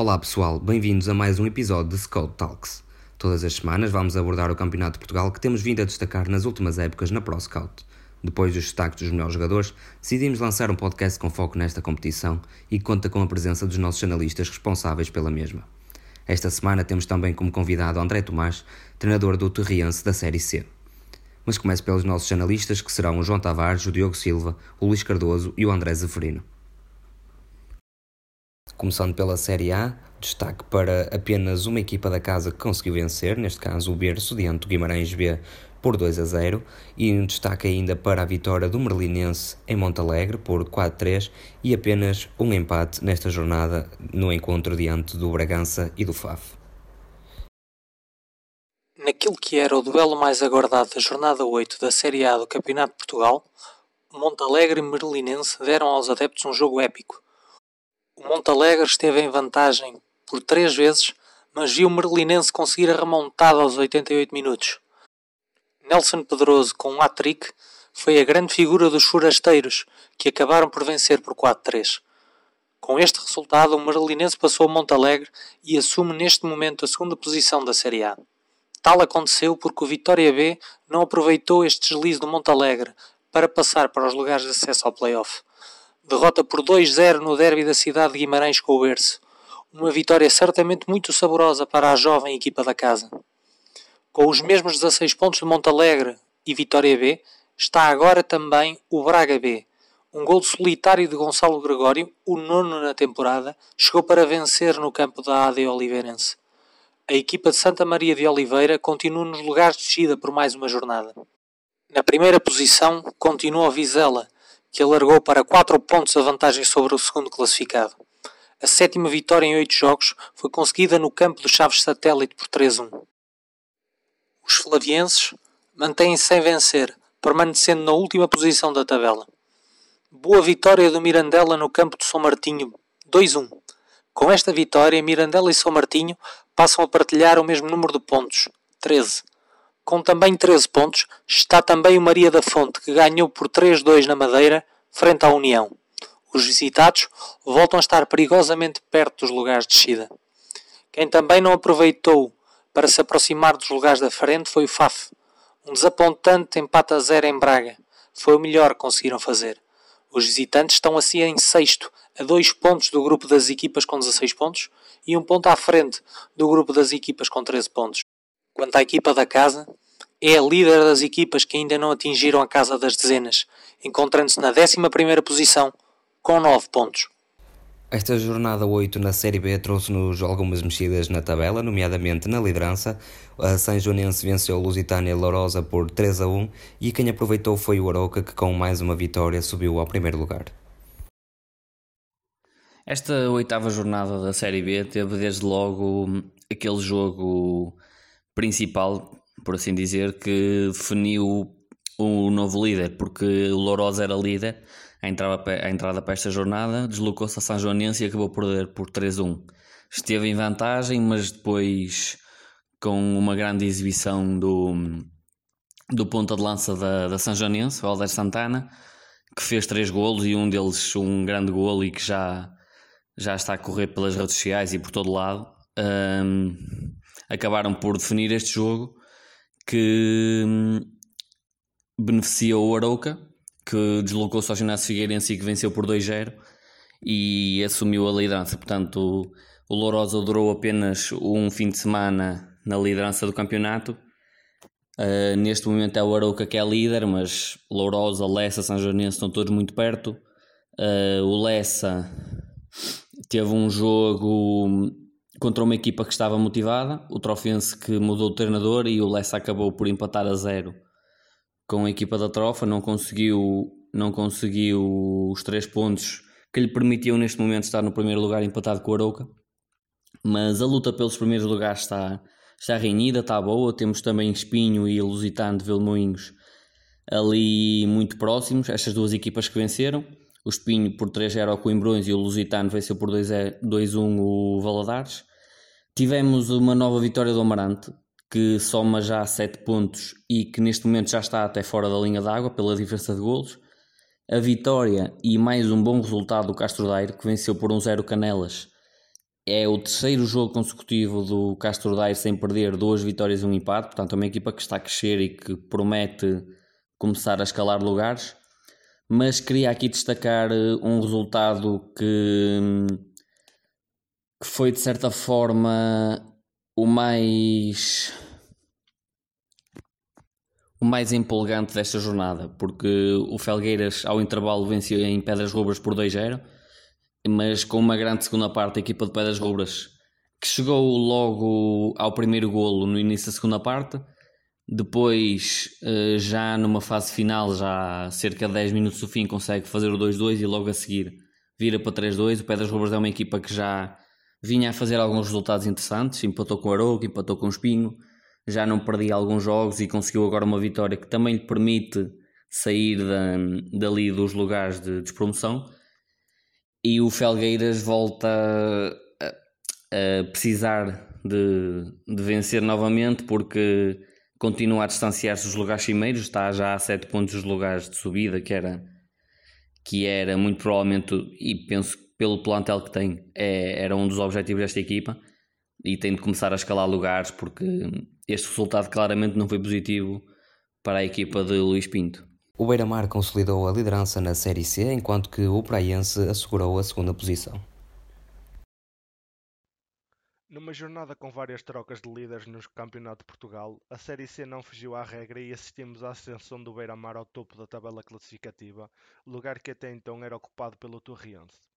Olá pessoal, bem-vindos a mais um episódio de Scout Talks. Todas as semanas vamos abordar o Campeonato de Portugal que temos vindo a destacar nas últimas épocas na Pro Scout. Depois dos destaques dos melhores jogadores, decidimos lançar um podcast com foco nesta competição e conta com a presença dos nossos analistas responsáveis pela mesma. Esta semana temos também como convidado André Tomás, treinador do Terriense da Série C. Mas começo pelos nossos analistas que serão o João Tavares, o Diogo Silva, o Luís Cardoso e o André Zeferino. Começando pela Série A, destaque para apenas uma equipa da casa que conseguiu vencer, neste caso o Berço, diante do Guimarães B por 2 a 0, e um destaque ainda para a vitória do Merlinense em Montalegre por 4-3 e apenas um empate nesta jornada no encontro diante do Bragança e do FAF. Naquilo que era o duelo mais aguardado da jornada 8 da Série A do Campeonato de Portugal, Montalegre e Merlinense deram aos adeptos um jogo épico o Montalegre esteve em vantagem por três vezes, mas viu o Merlinense conseguir a remontada aos 88 minutos. Nelson Pedroso, com um hat-trick, foi a grande figura dos forasteiros, que acabaram por vencer por 4-3. Com este resultado, o Merlinense passou o Montalegre e assume neste momento a segunda posição da Série A. Tal aconteceu porque o Vitória B não aproveitou este deslize do Montalegre para passar para os lugares de acesso ao play-off derrota por 2-0 no derby da cidade de Guimarães com o Berço. Uma vitória certamente muito saborosa para a jovem equipa da casa. Com os mesmos 16 pontos de Montalegre e Vitória B, está agora também o Braga B. Um gol solitário de Gonçalo Gregório, o nono na temporada, chegou para vencer no campo da AD Oliveirense. A equipa de Santa Maria de Oliveira continua nos lugares de descida por mais uma jornada. Na primeira posição continua o Vizela, que alargou para 4 pontos a vantagem sobre o segundo classificado. A sétima vitória em 8 jogos foi conseguida no campo do Chaves Satélite por 3-1. Os flavienses mantêm-se sem vencer, permanecendo na última posição da tabela. Boa vitória do Mirandela no campo de São Martinho, 2-1. Com esta vitória, Mirandela e São Martinho passam a partilhar o mesmo número de pontos, 13. Com também 13 pontos, está também o Maria da Fonte, que ganhou por 3-2 na Madeira, frente à União. Os visitados voltam a estar perigosamente perto dos lugares de descida. Quem também não aproveitou para se aproximar dos lugares da frente foi o FAF. Um desapontante empate a zero em Braga. Foi o melhor que conseguiram fazer. Os visitantes estão assim em sexto, a dois pontos do grupo das equipas com 16 pontos e um ponto à frente do grupo das equipas com 13 pontos. Quanto à equipa da casa, é a líder das equipas que ainda não atingiram a casa das dezenas, encontrando-se na 11 posição, com 9 pontos. Esta jornada 8 na Série B trouxe-nos algumas mexidas na tabela, nomeadamente na liderança. A São Joanense venceu o Lusitânia Lourosa por 3 a 1 e quem aproveitou foi o Aroca, que com mais uma vitória subiu ao primeiro lugar. Esta oitava jornada da Série B teve desde logo aquele jogo principal, por assim dizer, que definiu o novo líder, porque o Lourosa era líder a entrada, a entrada para esta jornada, deslocou-se a São Joanense e acabou por perder por 3-1. Esteve em vantagem, mas depois com uma grande exibição do, do ponta de lança da, da São Joanense, Santana, que fez três golos e um deles um grande golo e que já, já está a correr pelas redes sociais e por todo lado. Um, acabaram por definir este jogo que hum, beneficiou o Arouca, que deslocou-se ao ginásio Figueirense e que venceu por 2-0 e assumiu a liderança. Portanto, o Lourosa durou apenas um fim de semana na liderança do campeonato. Uh, neste momento é o Arouca que é líder, mas Lourosa, Lessa, São Joanense estão todos muito perto. Uh, o Lessa teve um jogo contra uma equipa que estava motivada, o Trofense que mudou o treinador e o Lessa acabou por empatar a zero com a equipa da Trofa, não conseguiu, não conseguiu os três pontos que lhe permitiam neste momento estar no primeiro lugar empatado com o Arouca, mas a luta pelos primeiros lugares está, está renhida, está boa, temos também Espinho e Lusitano de Vilmoinhos ali muito próximos, estas duas equipas que venceram, o Espinho por 3-0 ao Coimbrões e o Lusitano venceu por 2-1 o Valadares. Tivemos uma nova vitória do Amarante, que soma já 7 pontos e que neste momento já está até fora da linha d'água pela diferença de golos. A vitória e mais um bom resultado do Castro Daire, que venceu por 1-0 Canelas é o terceiro jogo consecutivo do Castro Daire sem perder duas vitórias e um empate, portanto é uma equipa que está a crescer e que promete começar a escalar lugares. Mas queria aqui destacar eh, um resultado que, que foi de certa forma o mais o mais empolgante desta jornada, porque o Felgueiras ao intervalo venceu em Pedras Rubras por 2-0 mas com uma grande segunda parte a equipa de Pedras Rubras que chegou logo ao primeiro golo no início da segunda parte depois eh, já numa fase final já cerca de 10 minutos do fim consegue fazer o 2-2 e logo a seguir vira para 3-2 o Pedras Rubras é uma equipa que já vinha a fazer alguns resultados interessantes empatou com o Arouca, empatou com o Espinho já não perdia alguns jogos e conseguiu agora uma vitória que também lhe permite sair da, dali dos lugares de despromoção. E o Felgueiras volta a, a precisar de, de, vencer novamente porque continua a distanciar-se dos lugares cimeiros, está já a 7 pontos dos lugares de subida, que era, que era muito provavelmente, e penso pelo plantel que tem, é, era um dos objetivos desta equipa e tem de começar a escalar lugares porque este resultado claramente não foi positivo para a equipa de Luís Pinto. O Beira-Mar consolidou a liderança na Série C, enquanto que o Praiense assegurou a segunda posição. Numa jornada com várias trocas de líderes no Campeonato de Portugal, a Série C não fugiu à regra e assistimos à ascensão do Beira-Mar ao topo da tabela classificativa, lugar que até então era ocupado pelo Torriense.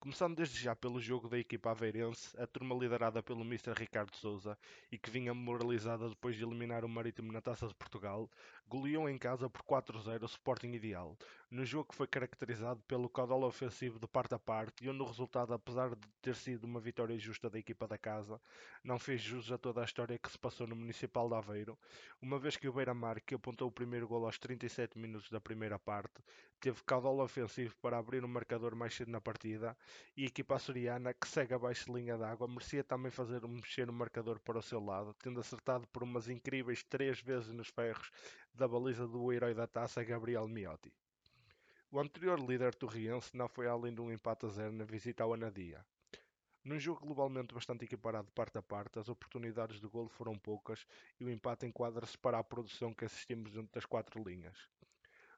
Começando desde já pelo jogo da equipa aveirense, a turma liderada pelo Mr. Ricardo Souza e que vinha moralizada depois de eliminar o Marítimo na Taça de Portugal, goleou em casa por 4-0 o Sporting Ideal, no jogo que foi caracterizado pelo caudal ofensivo de parte a parte e onde o resultado, apesar de ter sido uma vitória justa da equipa da casa, não fez jus a toda a história que se passou no Municipal de Aveiro, uma vez que o Beira-Mar, que apontou o primeiro gol aos 37 minutos da primeira parte, teve caudal ofensivo para abrir o marcador mais cedo na partida e a equipa açoriana, que segue abaixo de linha d'água, merecia também fazer mexer o marcador para o seu lado, tendo acertado por umas incríveis três vezes nos ferros da baliza do herói da taça Gabriel Miotti. O anterior líder torriense não foi além de um empate a zero na visita ao Anadia. Num jogo globalmente bastante equiparado parte a parte, as oportunidades de golo foram poucas e o empate enquadra-se para a produção que assistimos junto das quatro linhas.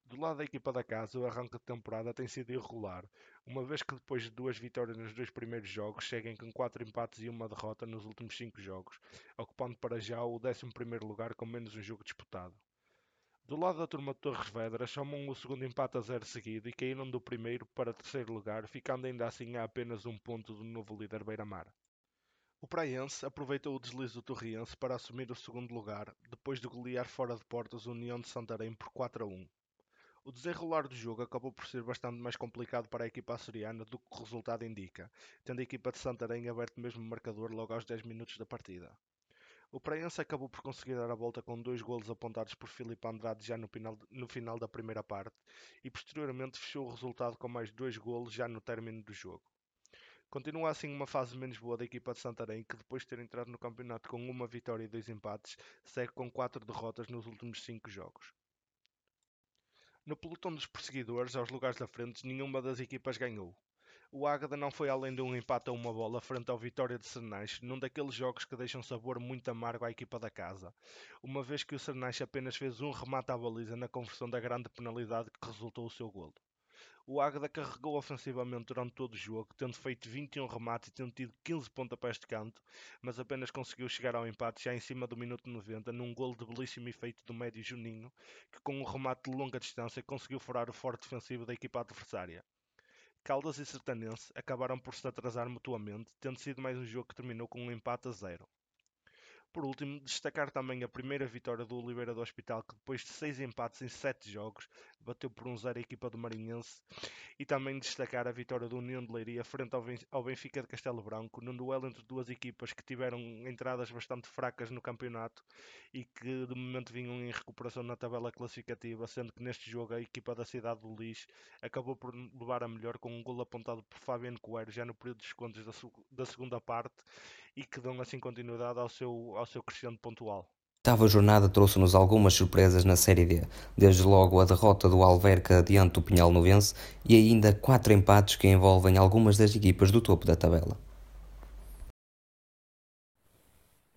Do lado da equipa da casa, o arranque de temporada tem sido irregular, uma vez que depois de duas vitórias nos dois primeiros jogos, seguem com quatro empates e uma derrota nos últimos cinco jogos, ocupando para já o 11 lugar com menos um jogo disputado. Do lado da turma de Torres Vedras, somam o segundo empate a zero seguido e caíram do primeiro para terceiro lugar, ficando ainda assim a apenas um ponto do novo líder Beira-Mar. O Praiense aproveitou o deslize do Torriense para assumir o segundo lugar, depois de golear fora de portas o União de Santarém por 4 a 1. O desenrolar do jogo acabou por ser bastante mais complicado para a equipa açoriana do que o resultado indica, tendo a equipa de Santarém aberto mesmo marcador logo aos 10 minutos da partida. O Praense acabou por conseguir dar a volta com dois golos apontados por Filipe Andrade já no final, no final da primeira parte e posteriormente fechou o resultado com mais dois golos já no término do jogo. Continua assim uma fase menos boa da equipa de Santarém, que depois de ter entrado no campeonato com uma vitória e dois empates, segue com quatro derrotas nos últimos cinco jogos. No pelotão dos perseguidores, aos lugares da frente, nenhuma das equipas ganhou. O Águeda não foi além de um empate a uma bola frente ao Vitória de Sernais, num daqueles jogos que deixam sabor muito amargo à equipa da casa, uma vez que o Sernais apenas fez um remate à baliza na conversão da grande penalidade que resultou o seu golo. O Águeda carregou ofensivamente durante todo o jogo, tendo feito 21 remates e tendo tido 15 pontapés de canto, mas apenas conseguiu chegar ao empate já em cima do minuto 90, num golo de belíssimo efeito do médio Juninho, que com um remate de longa distância conseguiu furar o forte defensivo da equipa adversária. Caldas e Sertanense acabaram por se atrasar mutuamente, tendo sido mais um jogo que terminou com um empate a zero. Por último, destacar também a primeira vitória do Oliveira do Hospital, que depois de seis empates em sete jogos, bateu por um zero a equipa do Marinhense. E também destacar a vitória do União de Leiria frente ao Benfica de Castelo Branco, num duelo entre duas equipas que tiveram entradas bastante fracas no campeonato e que de momento vinham em recuperação na tabela classificativa, sendo que neste jogo a equipa da cidade do Lis acabou por levar a melhor com um gol apontado por Fabiano Coelho já no período de descontos da, da segunda parte e que dão assim continuidade ao seu, ao seu crescendo pontual. A jornada trouxe-nos algumas surpresas na Série D, desde logo a derrota do Alverca diante do Pinhal Novense e ainda quatro empates que envolvem algumas das equipas do topo da tabela.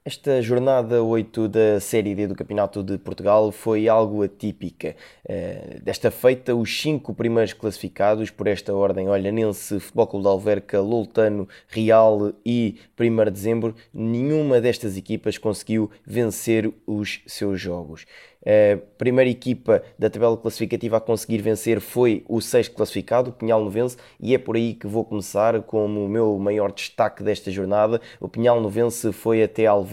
Esta jornada 8 da Série D do Campeonato de Portugal foi algo atípica. Uh, desta feita, os cinco primeiros classificados por esta ordem, Olhanense, Futebol Clube de Alverca, Loltano, Real e 1 de Dezembro, nenhuma destas equipas conseguiu vencer os seus jogos. A primeira equipa da tabela classificativa a conseguir vencer foi o sexto classificado, o Pinhal Novense, e é por aí que vou começar como o meu maior destaque desta jornada. O Pinhal Novense foi até Alverca,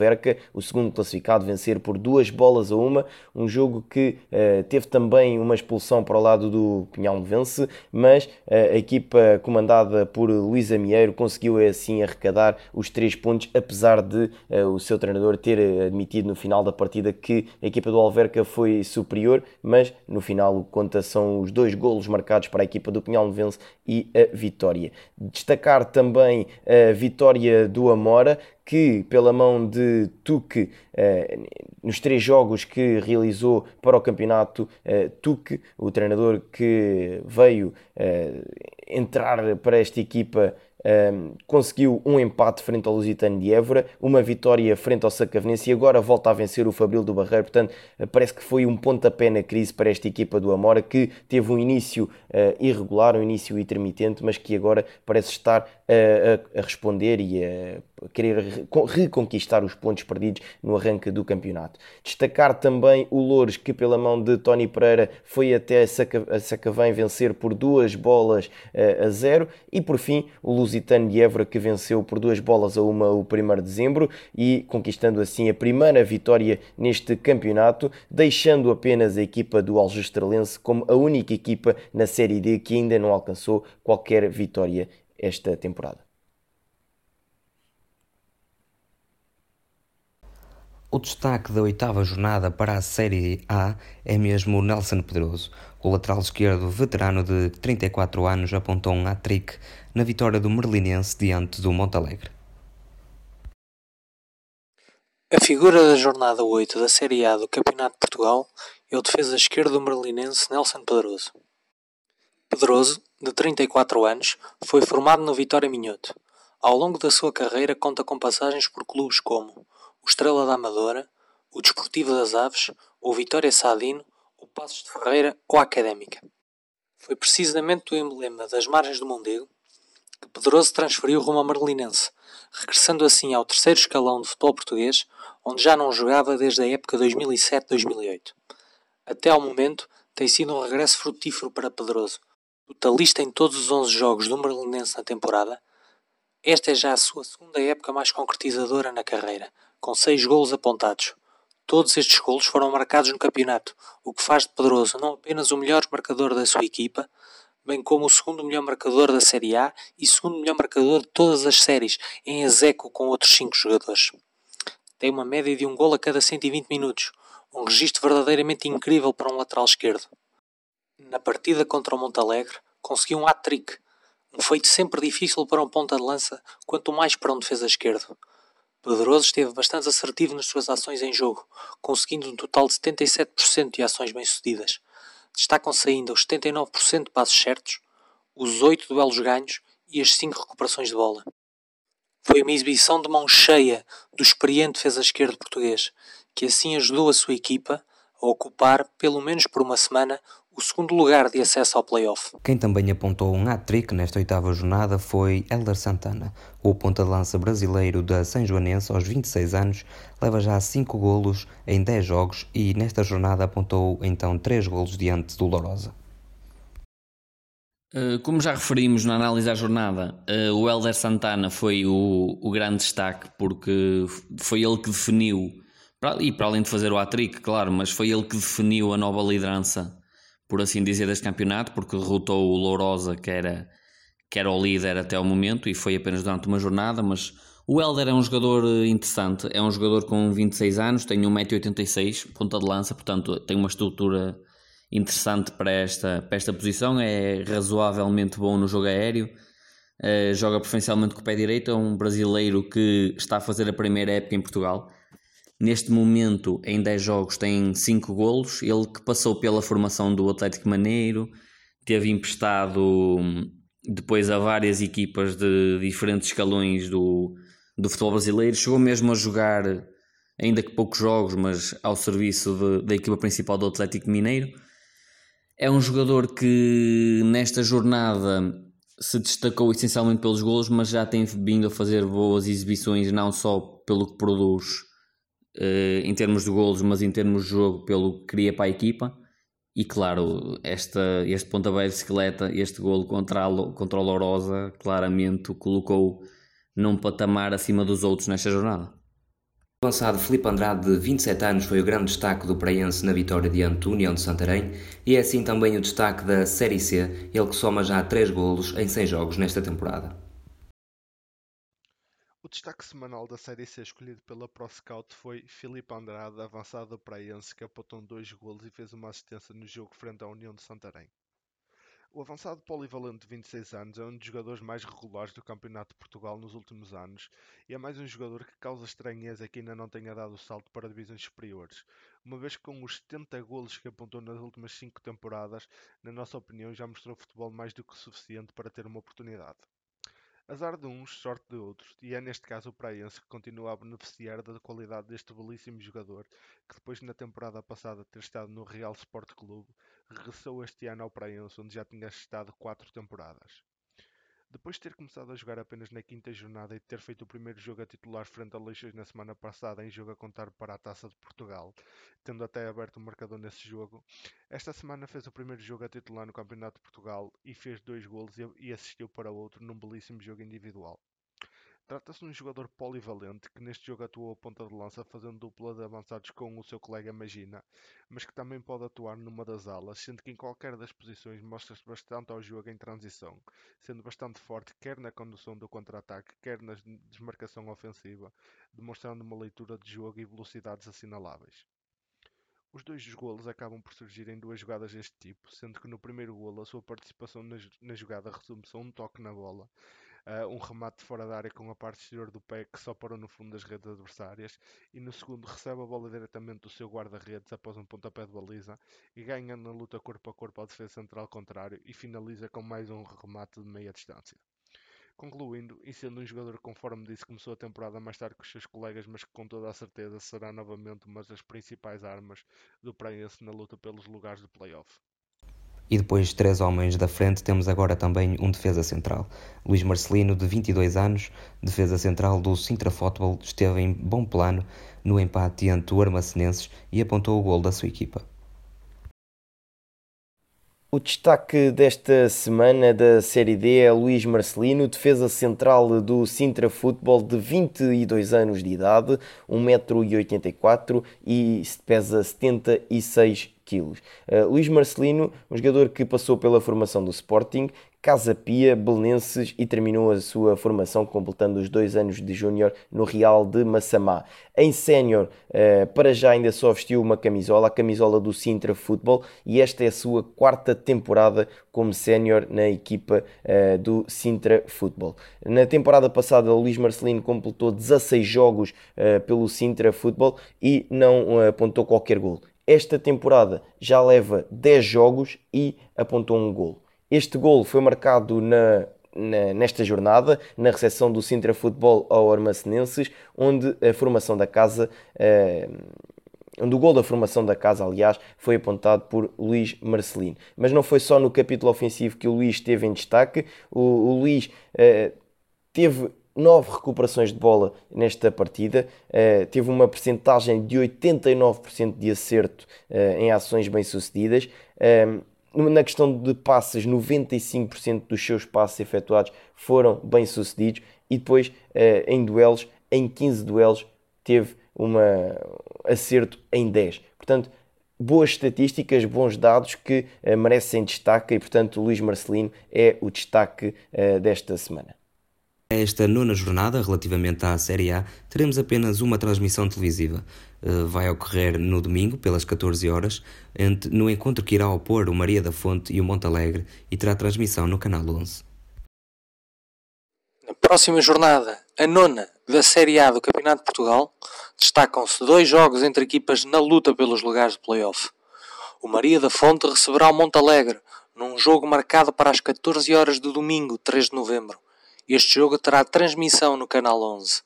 o segundo classificado, vencer por duas bolas a uma, um jogo que uh, teve também uma expulsão para o lado do Pinhal Novense, mas uh, a equipa comandada por Luís Amieiro conseguiu assim arrecadar os três pontos, apesar de uh, o seu treinador ter admitido no final da partida que a equipa do Alverca foi superior, mas no final o que conta são os dois golos marcados para a equipa do Pinhal Novense e a vitória. Destacar também a vitória do Amora, que pela mão de Tuque, eh, nos três jogos que realizou para o campeonato, eh, Tuque, o treinador que veio eh, entrar para esta equipa um, conseguiu um empate frente ao Lusitano de Évora, uma vitória frente ao Sacavenense e agora volta a vencer o Fabril do Barreiro. Portanto, parece que foi um pontapé na crise para esta equipa do Amora que teve um início uh, irregular, um início intermitente, mas que agora parece estar a, a, responder e a querer reconquistar os pontos perdidos no arranque do campeonato. Destacar também o Loures, que pela mão de Tony Pereira foi até a Sacavém vencer por duas bolas uh, a zero e por fim o Lusitano de Évora que venceu por duas bolas a uma o 1 de dezembro e conquistando assim a primeira vitória neste campeonato, deixando apenas a equipa do Algestrelense como a única equipa na Série D que ainda não alcançou qualquer vitória esta temporada. O destaque da oitava jornada para a Série A é mesmo Nelson Pedroso. O lateral esquerdo veterano de 34 anos apontou um hat-trick na vitória do Merlinense diante do Montalegre. A figura da jornada 8 da Série A do Campeonato de Portugal é o defesa esquerdo do Merlinense Nelson Pedroso. Pedroso, de 34 anos, foi formado no Vitória Minhoto. Ao longo da sua carreira conta com passagens por clubes como o Estrela da Amadora, o Desportivo das Aves, o Vitória Sadino, o Passos de Ferreira ou a Académica. Foi precisamente o emblema das margens do Mondego que Pedroso transferiu rumo ao Merlinense, regressando assim ao terceiro escalão de futebol português, onde já não jogava desde a época 2007-2008. Até ao momento, tem sido um regresso frutífero para Pedroso, totalista em todos os 11 jogos do Merlinense na temporada, esta é já a sua segunda época mais concretizadora na carreira, com 6 golos apontados. Todos estes golos foram marcados no campeonato, o que faz de Pedroso não apenas o melhor marcador da sua equipa, bem como o segundo melhor marcador da Série A e segundo melhor marcador de todas as séries, em execo com outros 5 jogadores. Tem uma média de um gol a cada 120 minutos, um registro verdadeiramente incrível para um lateral esquerdo na partida contra o Montalegre, conseguiu um hat-trick, um feito sempre difícil para um ponta de lança, quanto mais para um defesa esquerdo. Pedroso esteve bastante assertivo nas suas ações em jogo, conseguindo um total de 77% de ações bem-sucedidas. Destacam-se ainda os 79% de passos certos, os 8 duelos ganhos e as 5 recuperações de bola. Foi uma exibição de mão cheia do experiente defesa esquerdo português, que assim ajudou a sua equipa a ocupar, pelo menos por uma semana, o segundo lugar de acesso ao playoff. Quem também apontou um hat-trick nesta oitava jornada foi Helder Santana. O ponta-de-lança brasileiro da São Joanense, aos 26 anos, leva já 5 golos em 10 jogos e nesta jornada apontou então 3 golos diante do Lourosa. Eh, como já referimos na análise da jornada, eh, o Helder Santana foi o, o grande destaque porque foi ele que definiu, e para além de fazer o hat-trick, claro, mas foi ele que definiu a nova liderança por assim dizer, deste campeonato, porque derrotou o Lourosa, que era, que era o líder até o momento, e foi apenas durante uma jornada, mas o Helder é um jogador eh, interessante, é um jogador com 26 anos, tem 1,86m, ponta de lança, portanto tem uma estrutura interessante para esta, para esta posição, é razoavelmente bom no jogo aéreo, uh, joga preferencialmente com o pé direito, é um brasileiro que está a fazer a primeira época em Portugal, Neste momento, em 10 jogos, tem 5 golos. Ele que passou pela formação do Atlético Maneiro, teve emprestado hum, depois a várias equipas de diferentes escalões do, do futebol brasileiro. Chegou mesmo a jogar ainda que poucos jogos, mas ao serviço de, da equipa principal do Atlético Mineiro. É um jogador que nesta jornada se destacou essencialmente pelos golos, mas já tem vindo a fazer boas exibições, não só pelo que produz em termos de golos, mas em termos de jogo, pelo que cria para a equipa. E claro, esta, este pontapé de bicicleta, este golo contra, a, contra o Lourosa, claramente o colocou num patamar acima dos outros nesta jornada. O avançado Filipe Andrade, de 27 anos, foi o grande destaque do Praense na vitória do União de Santarém e é assim também o destaque da Série C, ele que soma já 3 golos em 6 jogos nesta temporada. Destaque semanal da Série C escolhido pela ProScout foi Filipe Andrade, avançado do Praense, que apontou 2 golos e fez uma assistência no jogo frente à União de Santarém. O avançado polivalente de 26 anos é um dos jogadores mais regulares do Campeonato de Portugal nos últimos anos e é mais um jogador que causa estranheza que ainda não tenha dado o salto para divisões superiores, uma vez que com os 70 golos que apontou nas últimas 5 temporadas, na nossa opinião já mostrou futebol mais do que suficiente para ter uma oportunidade. Azar de uns, sorte de outros, e é neste caso o Praense que continua a beneficiar da qualidade deste belíssimo jogador, que depois na temporada passada ter estado no Real Sport Clube, regressou este ano ao Praense, onde já tinha estado quatro temporadas. Depois de ter começado a jogar apenas na quinta jornada e ter feito o primeiro jogo a titular frente a Leixões na semana passada em jogo a contar para a Taça de Portugal, tendo até aberto o marcador nesse jogo, esta semana fez o primeiro jogo a titular no Campeonato de Portugal e fez dois golos e assistiu para outro num belíssimo jogo individual. Trata-se de um jogador polivalente que neste jogo atuou a ponta de lança fazendo dupla de avançados com o seu colega Magina, mas que também pode atuar numa das alas, sendo que em qualquer das posições mostra-se bastante ao jogo em transição, sendo bastante forte quer na condução do contra-ataque, quer na desmarcação ofensiva, demonstrando uma leitura de jogo e velocidades assinaláveis. Os dois golos acabam por surgir em duas jogadas deste tipo, sendo que no primeiro golo a sua participação na, jogada resume-se a um toque na bola, uh, um remate fora da área com a parte exterior do pé que só parou no fundo das redes adversárias e no segundo recebe a bola diretamente do seu guarda-redes após um pontapé de baliza e ganha na luta corpo a corpo ao defesa central contrário e finaliza com mais um remate de meia distância. Concluindo, e sendo um jogador conforme disse começou a temporada mais tarde que os seus colegas, mas que com toda a certeza será novamente uma das principais armas do Praense na luta pelos lugares de playoff. E depois de três homens da frente, temos agora também um defesa central. Luís Marcelino, de 22 anos, defesa central do Sintra Futebol, esteve em bom plano no empate ante o Armacenenses e apontou o gol da sua equipa. O destaque desta semana da Série D é Luís Marcelino, defesa central do Sintra Futebol de 22 anos de idade, 1,84m e pesa 76 quilos. Uh, Luís Marcelino, um jogador que passou pela formação do Sporting, Casa Pia, Belenenses e terminou a sua formação completando os dois anos de júnior no Real de Massamá. Em sénior, uh, para já ainda só vestiu uma camisola, a camisola do Sintra Futebol, e esta é a sua quarta temporada como sénior na equipa uh, do Sintra Futebol. Na temporada passada, Luís Marcelino completou 16 jogos pelo Sintra Futebol e não apontou qualquer gol. Esta temporada já leva 10 jogos e apontou um gol. Este gol foi marcado na, na, nesta jornada, na recepção do Sintra Futebol ao Armacenenses, onde a formação da casa, onde o gol da formação da casa, aliás, foi apontado por Luís Marcelino. Mas não foi só no capítulo ofensivo que o Luís esteve em destaque, o, o Luís eh, teve nove recuperações de bola nesta partida, uh, teve uma percentagem de 89% de acerto uh, em ações bem-sucedidas. Uh, na questão de passes, 95% dos seus passes efetuados foram bem-sucedidos e depois em duelos, em 15 duelos, teve um acerto em 10. Portanto, boas estatísticas, bons dados que merecem destaque e, portanto, Luís Marcelino é o destaque desta semana. Esta nona jornada, relativamente à Série A, teremos apenas uma transmissão televisiva. Eh, vai ocorrer no domingo, pelas 14 horas, no encontro que irá opor o Maria da Fonte e o Montalegre e terá transmissão no Canal 11. Na próxima jornada, a nona da Série A do Campeonato de Portugal, destacam-se dois jogos entre equipas na luta pelos lugares de playoff. O Maria da Fonte receberá o Montalegre, num jogo marcado para as 14 horas de domingo, 3 de novembro este jogo terá transmissão no canal 11.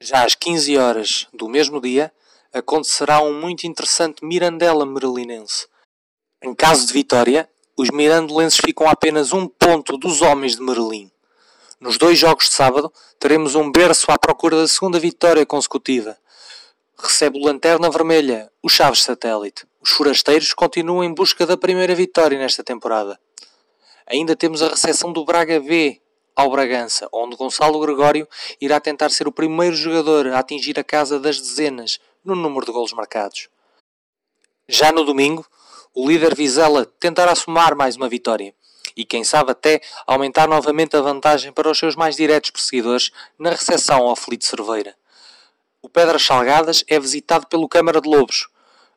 Já às 15 horas do mesmo dia, acontecerá um muito interessante Mirandela Merelinense. Em caso de vitória, os mirandolenses ficam a apenas um ponto dos homens de Merlin. Nos dois jogos de sábado, teremos um berço à procura da segunda vitória consecutiva. Recebe o Lanterna Vermelha, o Chaves Satélite. Os forasteiros continuam em busca da primeira vitória nesta temporada. Ainda temos a recepção do Braga B ao Bragança, onde Gonçalo Gregório irá tentar ser o primeiro jogador a atingir a casa das dezenas no número de golos marcados. Já no domingo, o líder Vizela tentará somar mais uma vitória e, quem sabe, até aumentar novamente a vantagem para os seus mais diretos perseguidores na recepção ao Felipe Cerveira. O Pedras Salgadas é visitado pelo Câmara de Lobos,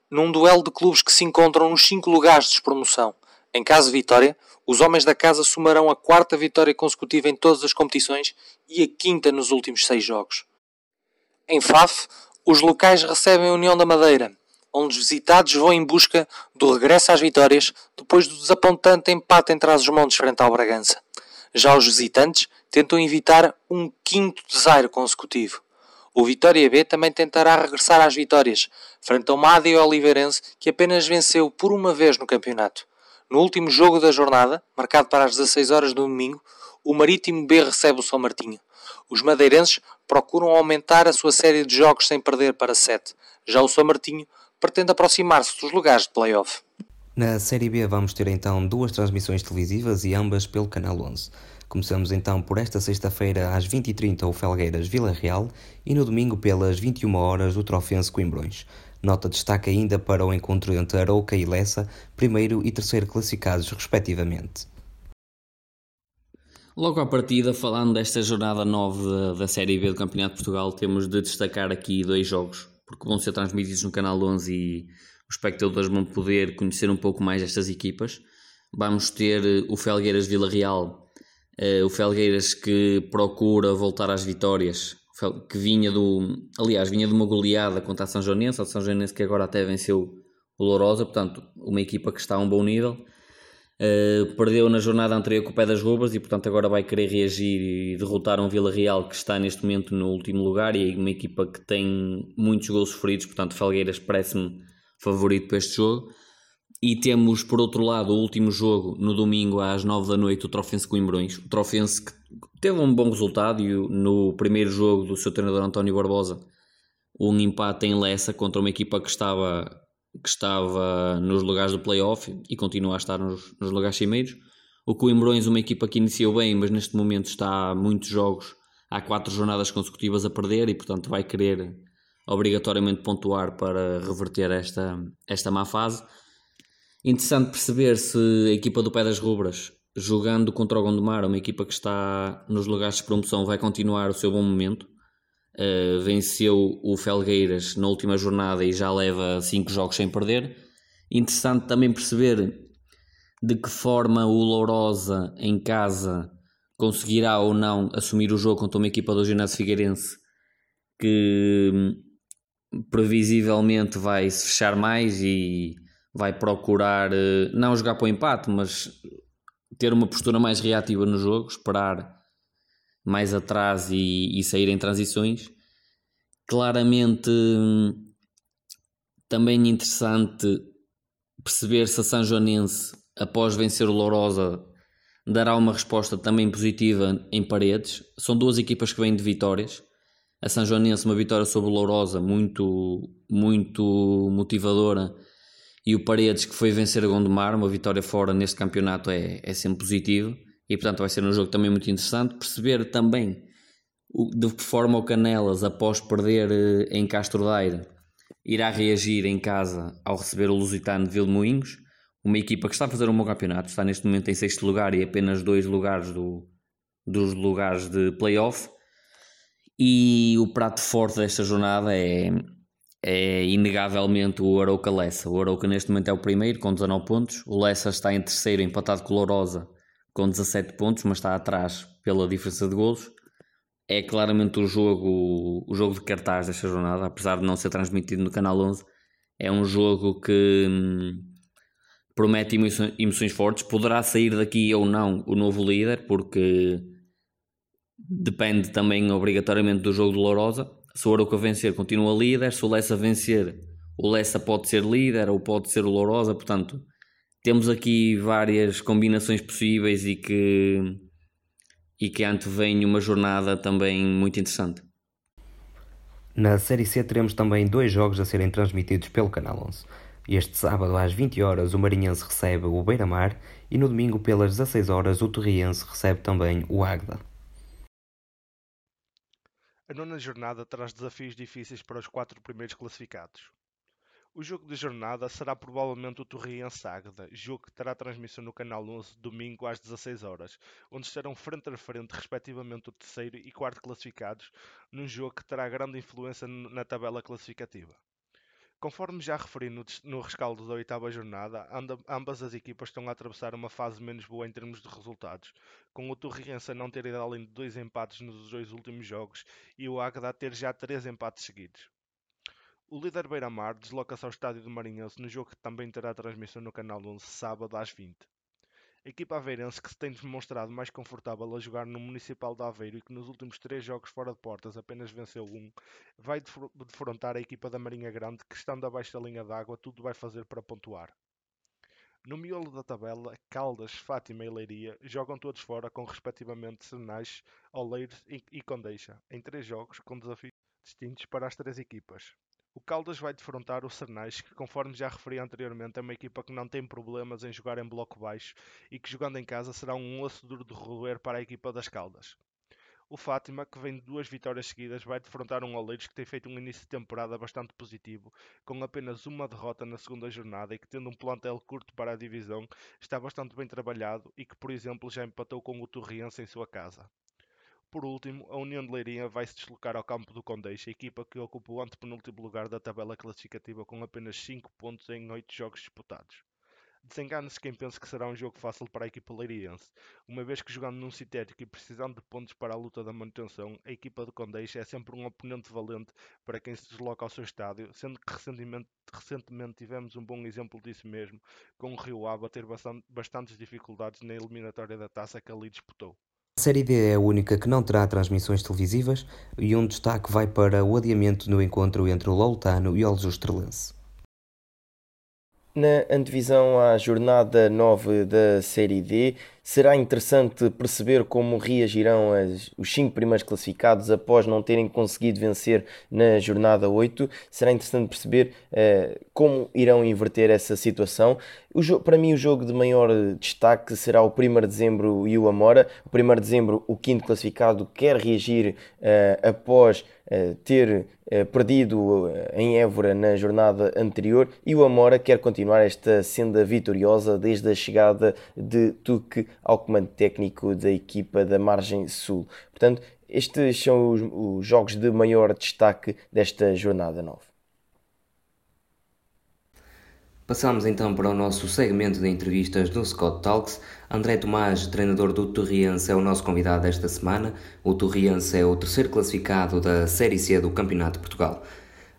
num duelo de clubes que se encontram nos 5 lugares de despromoção. Em caso de vitória, os homens da casa somarão a quarta vitória consecutiva em todas as competições e a quinta nos últimos seis jogos. Em Faf, os locais recebem a União da Madeira, onde os visitados vão em busca do regresso às vitórias depois do desapontante empate entre as montes frente ao Bragança. Já os visitantes tentam evitar um quinto desaire consecutivo. O Vitória B também tentará regressar às vitórias, frente ao e Oliveirense, que apenas venceu por uma vez no campeonato. No último jogo da jornada, marcado para as 16 horas do domingo, o Marítimo B recebe o São Martinho. Os madeirenses procuram aumentar a sua série de jogos sem perder para 7. Já o São Martinho pretende aproximar-se dos lugares de play-off. Na Série B vamos ter então duas transmissões televisivas e ambas pelo Canal 11. Começamos então por esta sexta-feira às 20h30 o Felgueiras Vila Real e no domingo pelas 21 horas o Trofense Coimbrões. Nota destaque ainda para o encontro entre Arouca e Lessa, primeiro e terceiro classificados respectivamente. Logo à partida, falando desta jornada 9 da, da Série B do Campeonato de Portugal, temos de destacar aqui dois jogos, porque vão ser transmitidos no Canal 11 e os espectadores vão poder conhecer um pouco mais estas equipas. Vamos ter o Felgueiras Vila Real Uh, o Felgueiras que procura voltar às vitórias, que vinha do. Aliás, vinha de uma goleada contra a São Joanense, a São Joanense que agora até venceu o Lourosa, portanto, uma equipa que está a um bom nível. Uh, perdeu na jornada anterior com o pé das Rubas e, portanto, agora vai querer reagir e derrotar um Vila Real que está neste momento no último lugar e uma equipa que tem muitos gols sofridos, portanto, Felgueiras parece-me favorito para este jogo. E temos, por outro lado, o último jogo no domingo às 9 da noite, o Trofense Coimbrões. O Trofense que teve um bom resultado no primeiro jogo do seu treinador António Barbosa, um empate em Lessa contra uma equipa que estava, que estava nos lugares do playoff e continua a estar nos, nos lugares cimeiros. O Coimbrões, uma equipa que iniciou bem, mas neste momento está a muitos jogos, há quatro jornadas consecutivas a perder e, portanto, vai querer obrigatoriamente pontuar para reverter esta, esta má fase. Interessante perceber se a equipa do Pé das Rubras, jogando contra o Gondomar, uma equipa que está nos lugares de promoção, vai continuar o seu bom momento. Uh, venceu o Felgueiras na última jornada e já leva 5 jogos sem perder. Interessante também perceber de que forma o Lourosa em casa conseguirá ou não assumir o jogo contra uma equipa do Ginásio Figueirense que hum, previsivelmente vai se fechar mais e vai procurar eh, não jogar para o empate, mas ter uma postura mais reativa no jogo, esperar mais atrás e, e sair em transições. Claramente também interessante perceber se a São Joanense, após vencer o Lourosa, dará uma resposta também positiva em paredes. São duas equipas que vêm de vitórias. A São Joanense, uma vitória sobre o Lourosa, muito, muito motivadora e o Paredes que foi vencer a Gondomar, uma vitória fora neste campeonato é, é sempre positivo e portanto vai ser um jogo também muito interessante. Perceber também de que forma o Canelas, após perder eh, em Castro Daire, irá reagir em casa ao receber o Lusitano de Vilmoinhos, uma equipa que está a fazer um bom campeonato, está neste momento em sexto lugar e apenas dois lugares do, dos lugares de playoff. E o prato forte desta jornada é é inegavelmente o Arouca Lessa. O Arouca neste momento é o primeiro com 19 pontos, o Lessa está em terceiro empatado com o Lourosa com 17 pontos, mas está atrás pela diferença de golos. É claramente o jogo, o jogo de cartaz desta jornada, apesar de não ser transmitido no Canal 11. É um jogo que hum, promete emoções, emoções fortes. Poderá sair daqui ou não o novo líder, porque depende também obrigatoriamente do jogo do Lourosa se o Aroca vencer, continua líder, se o Lessa vencer, o Lessa pode ser líder ou pode ser o Lourosa, portanto, temos aqui várias combinações possíveis e que, e que antevém uma jornada também muito interessante. Na Série C teremos também dois jogos a serem transmitidos pelo Canal 11. Este sábado às 20 horas o Marinhense recebe o Beira-Mar e no domingo pelas 16 horas o Torriense recebe também o Águeda. A nona jornada traz desafios difíceis para os quatro primeiros classificados. O jogo de jornada será provavelmente o Torriense Águeda, jogo que terá transmissão no Canal 11 domingo às 16 horas, onde estarão frente a frente respectivamente o terceiro e quarto classificados, num jogo que terá grande influência na tabela classificativa. Conforme já referi no, no rescaldo da oitava jornada, anda, ambas as equipas estão a atravessar uma fase menos boa em termos de resultados, com o Torriense a não ter ido além de dois empates nos dois últimos jogos e o Águeda a ter já três empates seguidos. O líder Beira-Mar desloca-se ao estádio do Marinhense no jogo que também terá transmissão no Canal 11 sábado às 20. A equipa aveirense que se tem demonstrado mais confortável a jogar no Municipal de Aveiro e que nos últimos três jogos fora de portas apenas venceu um, vai defrontar a equipa da Marinha Grande que, estando abaixo da linha d'água, tudo vai fazer para pontuar. No miolo da tabela, Caldas, Fátima e Leiria jogam todos fora com respectivamente Senais, Oleiros e Condeixa, em três jogos com desafios distintos para as três equipas. O Caldas vai defrontar o Sernais, que, conforme já referi anteriormente, é uma equipa que não tem problemas em jogar em bloco baixo e que, jogando em casa, será um osso duro de roer para a equipa das Caldas. O Fátima, que vem de duas vitórias seguidas, vai defrontar um Oleiros que tem feito um início de temporada bastante positivo, com apenas uma derrota na segunda jornada e que, tendo um plantel curto para a divisão, está bastante bem trabalhado e que, por exemplo, já empatou com o Torriense em sua casa. Por último, a União de Leiria vai se deslocar ao campo do Condeixa, equipa que ocupa o antepenúltimo lugar da tabela classificativa com apenas 5 pontos em 8 jogos disputados. Desengane-se quem pensa que será um jogo fácil para a equipa leiriense, uma vez que jogando num sintético e precisando de pontos para a luta da manutenção, a equipa do Condeixa é sempre um oponente valente para quem se desloca ao seu estádio, sendo que recentemente, recentemente tivemos um bom exemplo disso mesmo, com o Rio Ave a ter bastante, bastantes dificuldades na eliminatória da taça que ali disputou. A Série D é a única que não terá transmissões televisivas e um destaque vai para o adiamento no encontro entre o Loltano e o Aljustrelense. Na antevisão à jornada 9 da Série D, será interessante perceber como reagirão as, os 5 primeiros classificados após não terem conseguido vencer na jornada 8. Será interessante perceber uh, como irão inverter essa situação. O para mim, o jogo de maior destaque será o 1 de dezembro e o Amora. O 1 de dezembro, o quinto classificado quer reagir uh, após ter uh, perdido em Évora na jornada anterior e o Amora quer continuar esta senda vitoriosa desde a chegada de Tuque ao comando técnico da equipa da Margem Sul. Portanto, estes são os, os jogos de maior destaque desta jornada 9. Passamos então para o nosso segmento de entrevistas do Scott Talks. André Tomás, treinador do Torriense, é o nosso convidado esta semana. O Torriense é o terceiro classificado da Série C do Campeonato de Portugal.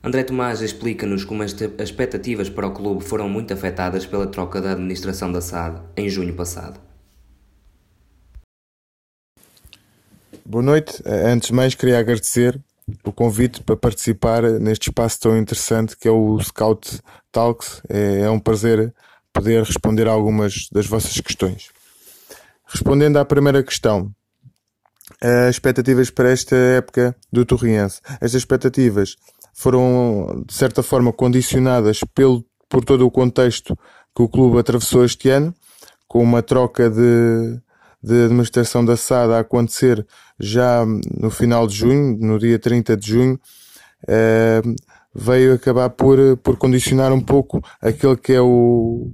André Tomás explica-nos como as expectativas para o clube foram muito afetadas pela troca da administração da SAD em junho passado. Boa noite. Antes de mais, queria agradecer o convite para participar neste espaço tão interessante que é o Scout Talks. É, é um prazer poder responder a algumas das vossas questões. Respondendo à primeira questão, as expectativas para esta época do Torriense. Estas expectativas foram, de certa forma, condicionadas pelo, por todo o contexto que o clube atravessou este ano, com uma troca de, de administração da SAD a acontecer já no final de junho, no dia 30 de junho, eh, veio acabar por, por condicionar um pouco aquele que é o,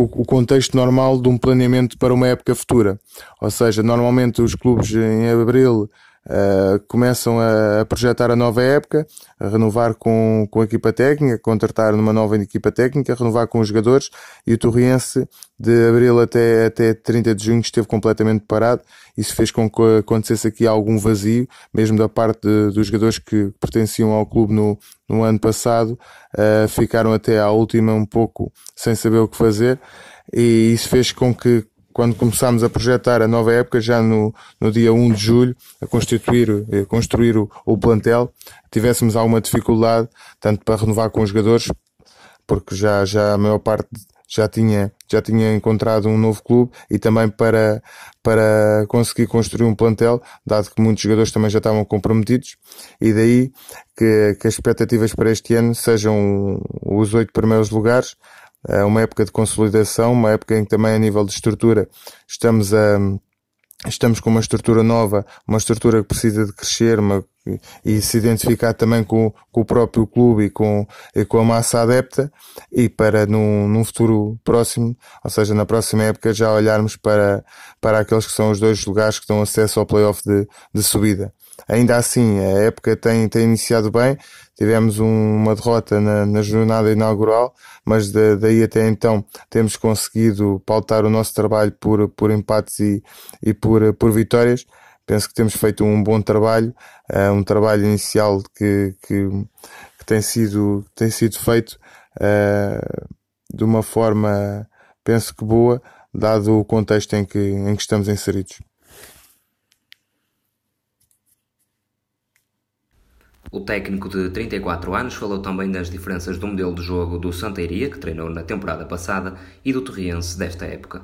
o contexto normal de um planeamento para uma época futura. Ou seja, normalmente os clubes em abril uh, começam a, projetar a nova época, a renovar com, com a equipa técnica, contratar numa nova equipa técnica, renovar com os jogadores e o Torriense de abril até, até 30 de junho esteve completamente parado. Isso fez com que acontecesse aqui algum vazio, mesmo da parte de, dos jogadores que pertenciam ao clube no, no ano passado, uh, ficaram até à última um pouco sem saber o que fazer e isso fez com que quando começámos a projetar a nova época, já no, no dia 1 de julho, a constituir, a construir o, o plantel, tivéssemos alguma dificuldade, tanto para renovar com os jogadores, porque já, já a maior parte já tinha, já tinha encontrado um novo clube e também para, para conseguir construir um plantel, dado que muitos jogadores também já estavam comprometidos, e daí que, que as expectativas para este ano sejam os oito primeiros lugares, é uma época de consolidação, uma época em que também a nível de estrutura estamos a estamos com uma estrutura nova, uma estrutura que precisa de crescer uma, e se identificar também com, com o próprio clube e com, e com a massa adepta e para num, num futuro próximo, ou seja, na próxima época já olharmos para, para aqueles que são os dois lugares que dão acesso ao playoff de, de subida. Ainda assim, a época tem, tem iniciado bem, tivemos um, uma derrota na, na, jornada inaugural, mas de, daí até então temos conseguido pautar o nosso trabalho por, por empates e, e por, por vitórias. Penso que temos feito um bom trabalho, uh, um trabalho inicial que, que, que, tem, sido, tem sido feito uh, de uma forma, penso que boa, dado o contexto em que, em que estamos inseridos. O técnico de 34 anos falou também das diferenças do modelo de jogo do Santeiria, que treinou na temporada passada, e do Torriense desta época.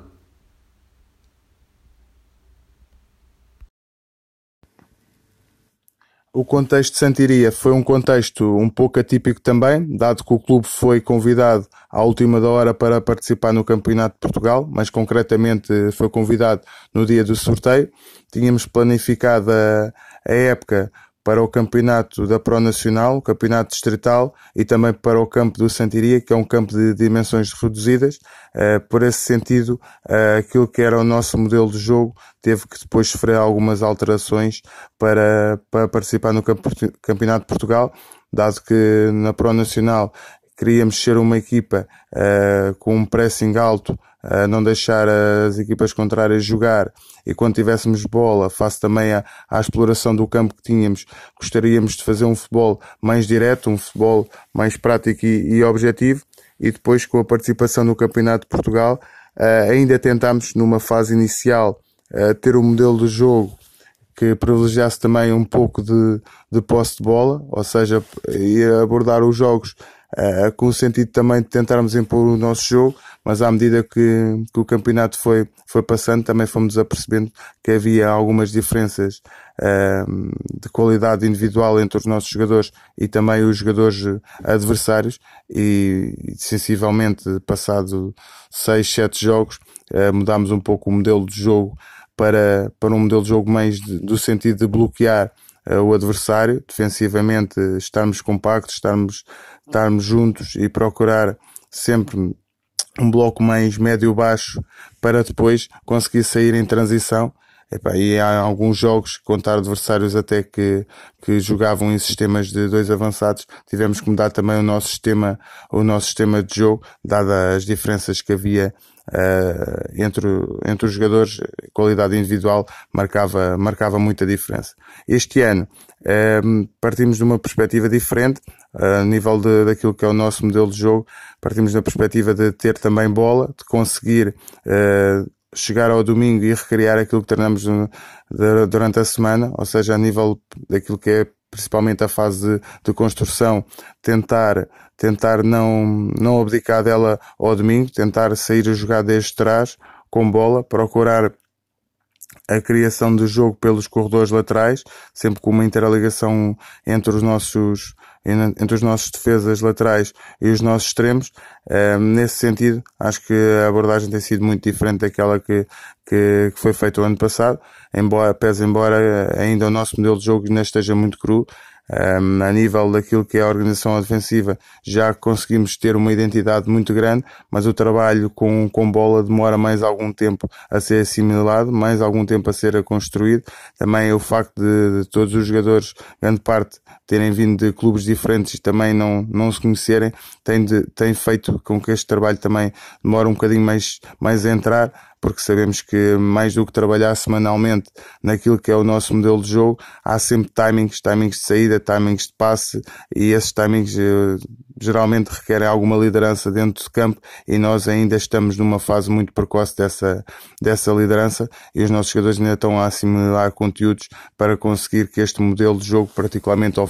O contexto de Santiria foi um contexto um pouco atípico também, dado que o clube foi convidado à última hora para participar no Campeonato de Portugal, mas concretamente foi convidado no dia do sorteio. Tínhamos planificado a, a época para o campeonato da Pro Nacional, campeonato distrital e também para o campo do Santiria, que é um campo de dimensões reduzidas. Uh, por esse sentido, uh, aquilo que era o nosso modelo de jogo teve que depois sofrer algumas alterações para, para participar no Campeonato de Portugal, dado que na Pro Nacional queríamos ser uma equipa uh, com um pressing alto, não deixar as equipas contrárias jogar e quando tivéssemos bola, face também à, à, exploração do campo que tínhamos, gostaríamos de fazer um futebol mais direto, um futebol mais prático e, e objetivo. E depois, com a participação no Campeonato de Portugal, uh, ainda tentámos, numa fase inicial, uh, ter um modelo de jogo que privilegiasse também um pouco de, de posse de bola, ou seja, abordar os jogos uh, com o sentido também de tentarmos impor o nosso jogo, mas à medida que, que o campeonato foi, foi passando, também fomos apercebendo que havia algumas diferenças uh, de qualidade individual entre os nossos jogadores e também os jogadores adversários, e, sensivelmente, passado 6, 7 jogos, uh, mudámos um pouco o modelo de jogo para, para um modelo de jogo mais de, do sentido de bloquear uh, o adversário, defensivamente estarmos compactos, estarmos, estarmos juntos e procurar sempre um bloco mais médio-baixo para depois conseguir sair em transição. Epá, e há alguns jogos contra adversários até que, que jogavam em sistemas de dois avançados, tivemos que mudar também o nosso sistema, o nosso sistema de jogo, dadas as diferenças que havia uh, entre, entre os jogadores, qualidade individual marcava, marcava muita diferença. Este ano partimos de uma perspectiva diferente, a nível de, daquilo que é o nosso modelo de jogo, partimos da perspectiva de ter também bola, de conseguir uh, chegar ao domingo e recriar aquilo que treinamos durante a semana, ou seja, a nível daquilo que é principalmente a fase de, de construção, tentar, tentar não, não abdicar dela ao domingo, tentar sair a jogar desde trás com bola, procurar a criação do jogo pelos corredores laterais, sempre com uma interligação entre os nossos entre os nossos defesas laterais e os nossos extremos. nesse sentido, acho que a abordagem tem sido muito diferente daquela que, que, que foi feita o ano passado, embora, pese embora ainda o nosso modelo de jogo ainda esteja muito cru, um, a nível daquilo que é a organização defensiva, já conseguimos ter uma identidade muito grande, mas o trabalho com, com bola demora mais algum tempo a ser assimilado, mais algum tempo a ser construído. Também o facto de, de todos os jogadores, grande parte, terem vindo de clubes diferentes e também não, não se conhecerem, tem, de, tem feito com que este trabalho também demore um bocadinho mais, mais a entrar, porque sabemos que mais do que trabalhar semanalmente naquilo que é o nosso modelo de jogo, há sempre timings, timings de saída, timings de passe e esses timings eh, geralmente requerem alguma liderança dentro do campo e nós ainda estamos numa fase muito precoce dessa, dessa liderança e os nossos jogadores ainda estão a assimilar conteúdos para conseguir que este modelo de jogo, particularmente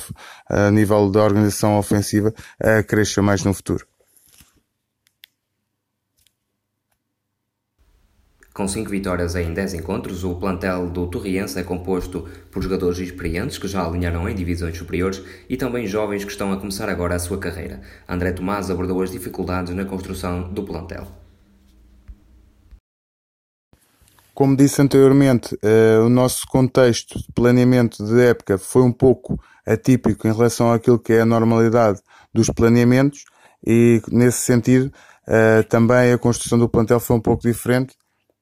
a nível da organização ofensiva, eh, cresça mais no futuro. Com 5 vitórias em 10 encontros, o plantel do Torriense é composto por jogadores experientes que já alinharam em divisões superiores e também jovens que estão a começar agora a sua carreira. André Tomás abordou as dificuldades na construção do plantel. Como disse anteriormente, uh, o nosso contexto de planeamento de época foi um pouco atípico em relação àquilo que é a normalidade dos planeamentos e, nesse sentido, uh, também a construção do plantel foi um pouco diferente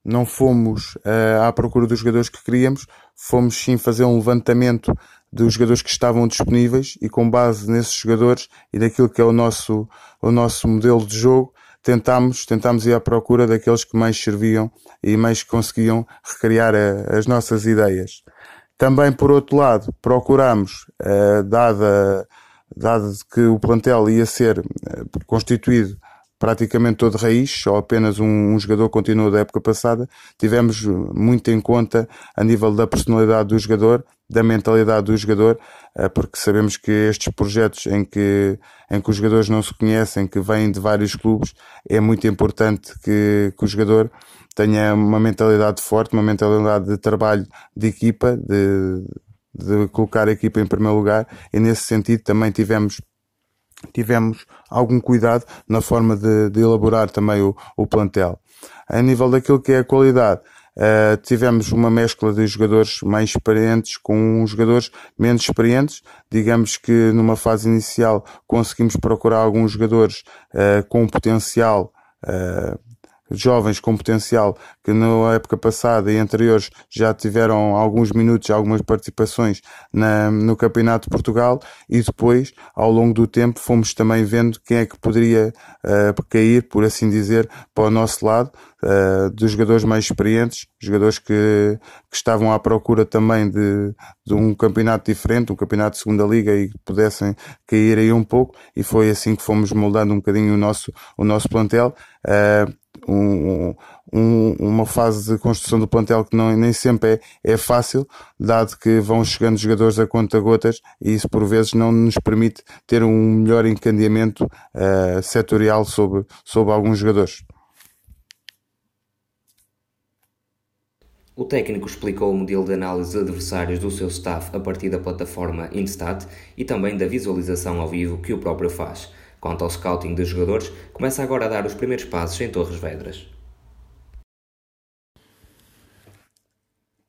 não fomos uh, à procura dos jogadores que queríamos, fomos sim fazer um levantamento dos jogadores que estavam disponíveis e com base nesses jogadores e daquilo que é o nosso, o nosso modelo de jogo, tentámos, tentámos ir à procura daqueles que mais serviam e mais conseguiam recriar a, eh, as nossas ideias. Também, por outro lado, procurámos, uh, dada, dado que o plantel ia ser uh, constituído praticamente todo raiz, só apenas um, um, jogador continuou da época passada. Tivemos muito em conta a nível da personalidade do jogador, da mentalidade do jogador, eh, porque sabemos que estes projetos em que, em que os jogadores não se conhecem, que vêm de vários clubes, é muito importante que, que o jogador tenha uma mentalidade forte, uma mentalidade de trabalho de equipa, de, de colocar a equipa em primeiro lugar, e nesse sentido também tivemos tivemos algum cuidado na forma de, de elaborar também o, o, plantel. A nível daquilo que é a qualidade, uh, tivemos uma mescla de jogadores mais experientes com jogadores menos experientes. Digamos que numa fase inicial conseguimos procurar alguns jogadores uh, com potencial uh, jovens com potencial que na época passada e anteriores já tiveram alguns minutos, algumas participações na, no Campeonato de Portugal e depois, ao longo do tempo, fomos também vendo quem é que poderia uh, cair, por assim dizer, para o nosso lado, uh, dos jogadores mais experientes, jogadores que, que estavam à procura também de, de um campeonato diferente, um campeonato de segunda liga e que pudessem cair aí um pouco e foi assim que fomos moldando um bocadinho o nosso, o nosso plantel. Uh, um, um, uma fase de construção do plantel que não, nem sempre é, é fácil, dado que vão chegando jogadores a conta gotas e isso por vezes não nos permite ter um melhor encandeamento uh, setorial sobre, sobre alguns jogadores. O técnico explicou o modelo de análise de adversários do seu staff a partir da plataforma Instat e também da visualização ao vivo que o próprio faz. Quanto ao scouting de jogadores, começa agora a dar os primeiros passos em Torres Vedras.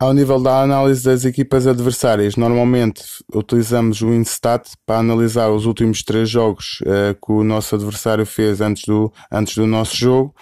Ao nível da análise das equipas adversárias, normalmente utilizamos o Instat para analisar os últimos três jogos uh, que o nosso adversário fez antes do, antes do nosso jogo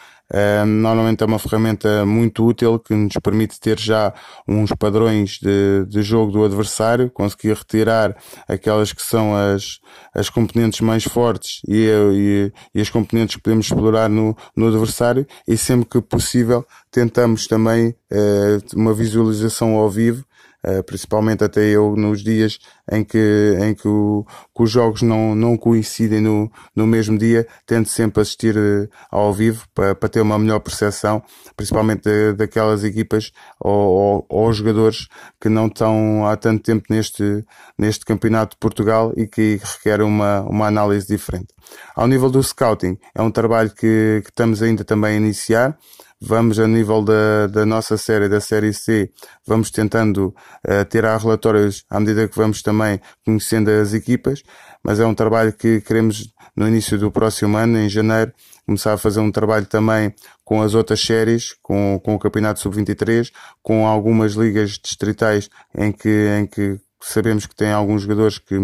normalmente é uma ferramenta muito útil que nos permite ter já uns padrões de, de jogo do adversário, conseguir retirar aquelas que são as, as componentes mais fortes e, e, e as componentes que podemos explorar no, no adversário. E sempre que possível tentamos também uh, uma visualização ao vivo Uh, principalmente até eu nos dias em que, em que, o, que os jogos não, não coincidem no, no mesmo dia, tento sempre assistir uh, ao vivo para, para ter uma melhor percepção, principalmente daquelas equipas ou, ou, ou, jogadores que não estão há tanto tempo neste, neste campeonato de Portugal e que requerem uma, uma análise diferente. Ao nível do scouting, é um trabalho que, que estamos ainda também a iniciar vamos a nível da, da nossa série, da série C, vamos tentando uh, tirar relatórios à medida que vamos também conhecendo as equipas, mas é um trabalho que queremos no início do próximo ano, em janeiro, começar a fazer um trabalho também com as outras séries, com, com o Campeonato Sub-23, com algumas ligas distritais em que, em que sabemos que tem alguns jogadores que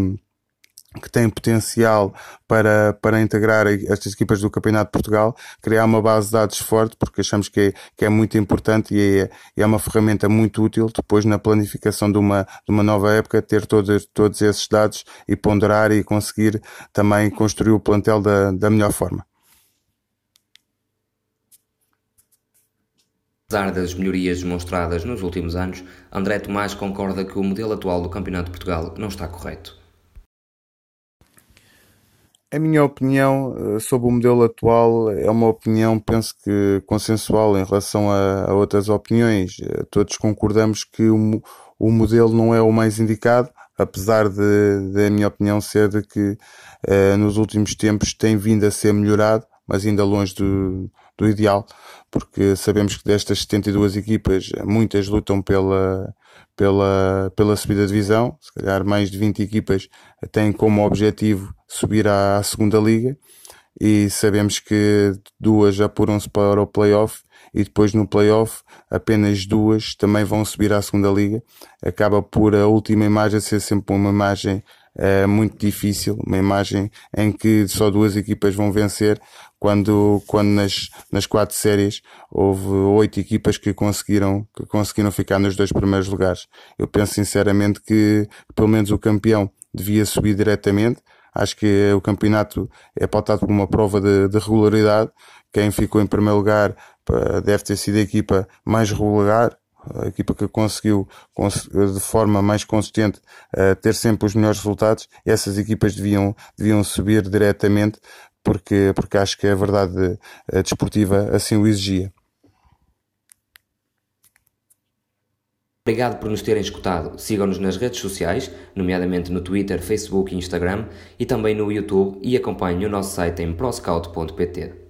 que têm potencial para, para integrar estas equipas do Campeonato de Portugal, criar uma base de dados forte, porque achamos que é, que é muito importante e é, é uma ferramenta muito útil depois na planificação de uma, de uma nova época, ter todos, todos esses dados e ponderar e conseguir também construir o plantel da, da melhor forma. Apesar das melhorias demonstradas nos últimos anos, André Tomás concorda que o modelo atual do Campeonato de Portugal não está correto. A minha opinião eh, sobre o modelo atual é uma opinião, penso que consensual em relação a, a outras opiniões. Eh, todos concordamos que o, o, modelo não é o mais indicado, apesar de, de a minha opinião ser de que eh, nos últimos tempos tem vindo a ser melhorado, mas ainda longe do, do ideal, porque sabemos que destas 72 equipas, muitas lutam pela, pela, pela subida de divisão, se calhar mais de 20 equipas têm como objetivo subir à, à segunda liga e sabemos que duas apuram-se para o playoff e depois no playoff apenas duas também vão subir à segunda liga. Acaba por a última imagem ser sempre uma imagem é muito difícil, uma imagem em que só duas equipas vão vencer, quando, quando nas, nas quatro séries houve oito equipas que conseguiram, que conseguiram ficar nos dois primeiros lugares. Eu penso sinceramente que pelo menos o campeão devia subir diretamente. Acho que o campeonato é pautado por uma prova de, de regularidade. Quem ficou em primeiro lugar deve ter sido a equipa mais regular, a equipa que conseguiu de forma mais consistente uh, ter sempre os melhores resultados, essas equipas deviam, deviam subir diretamente porque, porque acho que a verdade uh, desportiva assim o exigia. Obrigado por nos terem escutado. Sigam-nos nas redes sociais, nomeadamente no Twitter, Facebook e Instagram, e também no YouTube, e acompanhem o nosso site em proscout.pt.